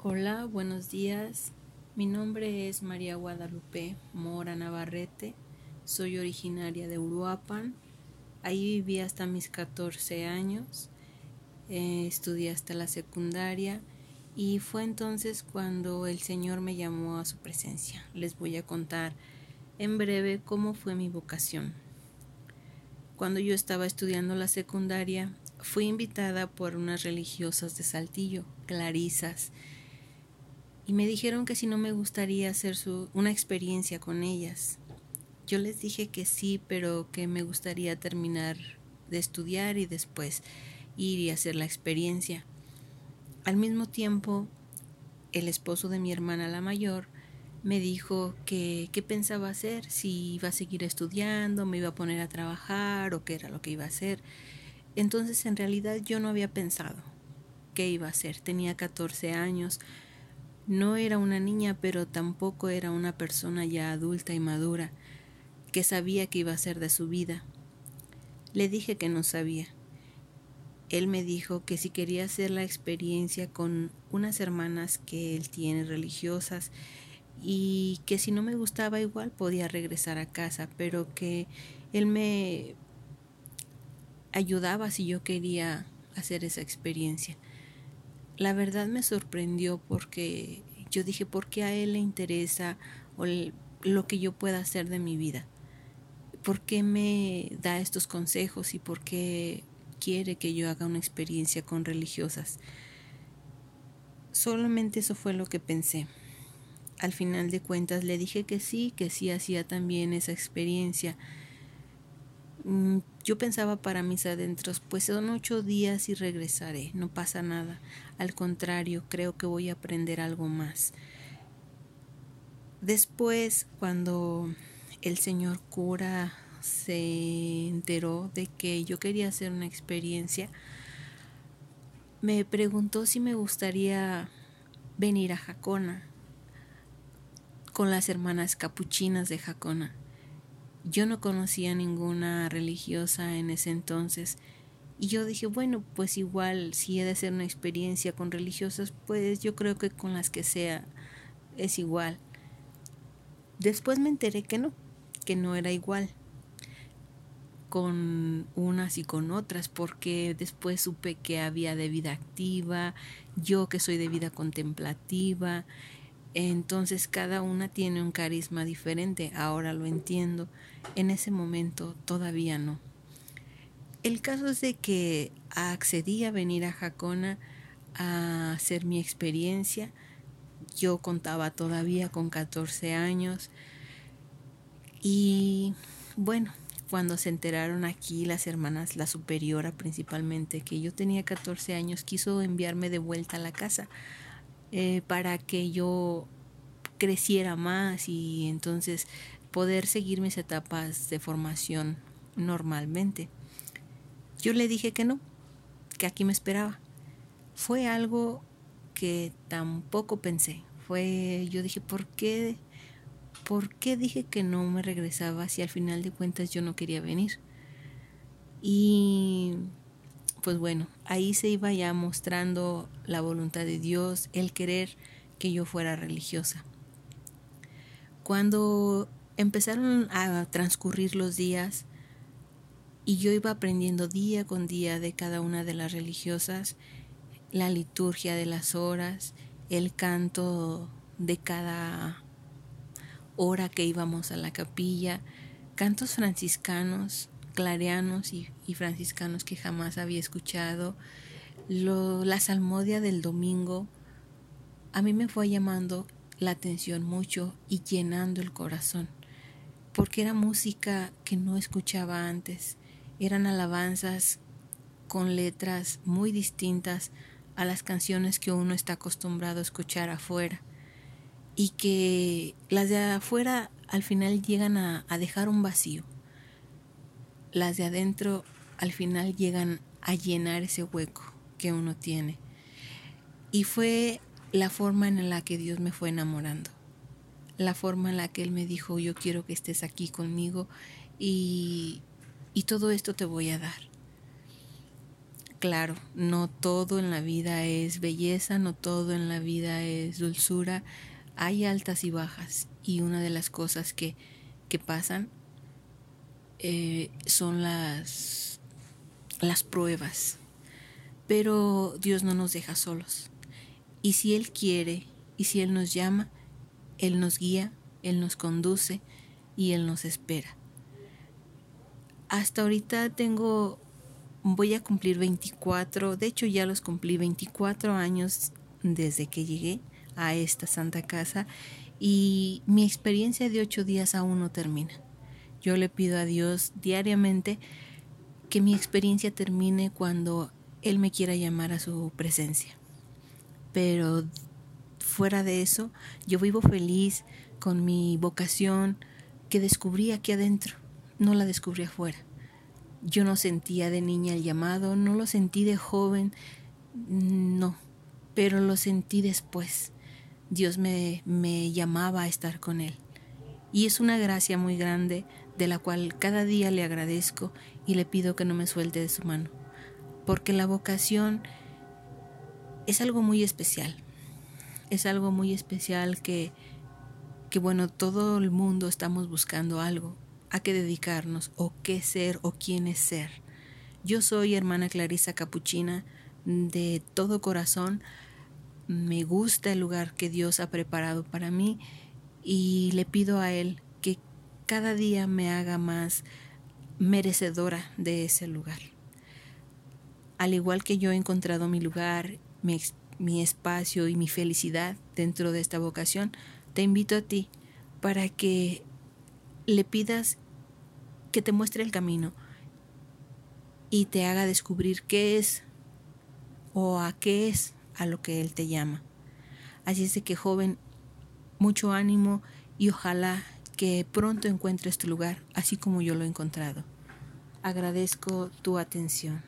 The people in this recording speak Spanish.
Hola, buenos días. Mi nombre es María Guadalupe Mora Navarrete. Soy originaria de Uruapan. Ahí viví hasta mis 14 años. Eh, estudié hasta la secundaria y fue entonces cuando el Señor me llamó a su presencia. Les voy a contar en breve cómo fue mi vocación. Cuando yo estaba estudiando la secundaria, fui invitada por unas religiosas de Saltillo, clarisas, y me dijeron que si no me gustaría hacer su, una experiencia con ellas. Yo les dije que sí, pero que me gustaría terminar de estudiar y después ir y hacer la experiencia. Al mismo tiempo, el esposo de mi hermana la mayor me dijo que qué pensaba hacer, si iba a seguir estudiando, me iba a poner a trabajar o qué era lo que iba a hacer. Entonces en realidad yo no había pensado qué iba a hacer. Tenía 14 años, no era una niña, pero tampoco era una persona ya adulta y madura, que sabía qué iba a hacer de su vida. Le dije que no sabía. Él me dijo que si quería hacer la experiencia con unas hermanas que él tiene religiosas y que si no me gustaba igual podía regresar a casa, pero que él me ayudaba si yo quería hacer esa experiencia la verdad me sorprendió porque yo dije, ¿por qué a él le interesa lo que yo pueda hacer de mi vida? ¿Por qué me da estos consejos y por qué quiere que yo haga una experiencia con religiosas? Solamente eso fue lo que pensé. Al final de cuentas le dije que sí, que sí hacía también esa experiencia Mm, yo pensaba para mis adentros, pues son ocho días y regresaré, no pasa nada. Al contrario, creo que voy a aprender algo más. Después, cuando el señor cura se enteró de que yo quería hacer una experiencia, me preguntó si me gustaría venir a Jacona con las hermanas capuchinas de Jacona. Yo no conocía ninguna religiosa en ese entonces y yo dije, bueno, pues igual si he de hacer una experiencia con religiosas, pues yo creo que con las que sea es igual. Después me enteré que no, que no era igual con unas y con otras, porque después supe que había de vida activa, yo que soy de vida contemplativa, entonces cada una tiene un carisma diferente, ahora lo entiendo, en ese momento todavía no. El caso es de que accedí a venir a Jacona a hacer mi experiencia. Yo contaba todavía con 14 años y bueno, cuando se enteraron aquí las hermanas, la superiora principalmente, que yo tenía 14 años, quiso enviarme de vuelta a la casa eh, para que yo creciera más y entonces poder seguir mis etapas de formación normalmente. Yo le dije que no, que aquí me esperaba. Fue algo que tampoco pensé. Fue, yo dije, ¿por qué? ¿Por qué dije que no me regresaba si al final de cuentas yo no quería venir? Y pues bueno, ahí se iba ya mostrando la voluntad de Dios, el querer que yo fuera religiosa. Cuando empezaron a transcurrir los días y yo iba aprendiendo día con día de cada una de las religiosas, la liturgia de las horas, el canto de cada hora que íbamos a la capilla, cantos franciscanos, clareanos y, franciscanos que jamás había escuchado, la salmodia del domingo, a mí me fue llamando la atención mucho y llenando el corazón, porque era música que no escuchaba antes, eran alabanzas con letras muy distintas a las canciones que uno está acostumbrado a escuchar afuera y que las de afuera al final llegan a, a dejar un vacío las de adentro al final llegan a llenar ese hueco que uno tiene. Y fue la forma en la que Dios me fue enamorando, la forma en la que Él me dijo, yo quiero que estés aquí conmigo y, y todo esto te voy a dar. Claro, no todo en la vida es belleza, no todo en la vida es dulzura, hay altas y bajas y una de las cosas que, que pasan eh, son las, las pruebas. Pero Dios no nos deja solos. Y si Él quiere, y si Él nos llama, Él nos guía, Él nos conduce y Él nos espera. Hasta ahorita tengo, voy a cumplir 24, de hecho ya los cumplí 24 años desde que llegué a esta santa casa y mi experiencia de ocho días aún no termina. Yo le pido a Dios diariamente que mi experiencia termine cuando Él me quiera llamar a su presencia. Pero fuera de eso, yo vivo feliz con mi vocación que descubrí aquí adentro, no la descubrí afuera. Yo no sentía de niña el llamado, no lo sentí de joven, no, pero lo sentí después. Dios me, me llamaba a estar con Él. Y es una gracia muy grande de la cual cada día le agradezco y le pido que no me suelte de su mano, porque la vocación es algo muy especial, es algo muy especial que, que bueno, todo el mundo estamos buscando algo, a qué dedicarnos, o qué ser, o quién es ser. Yo soy hermana Clarisa Capuchina, de todo corazón, me gusta el lugar que Dios ha preparado para mí y le pido a Él que cada día me haga más merecedora de ese lugar. Al igual que yo he encontrado mi lugar, mi, espacio y mi felicidad dentro de esta vocación, te invito a ti para que le pidas que te muestre el camino y te haga descubrir qué es o a qué es a lo que Él te llama. Así es de que joven, mucho ánimo y ojalá que pronto encuentres tu lugar, así como yo lo he encontrado. Agradezco tu atención.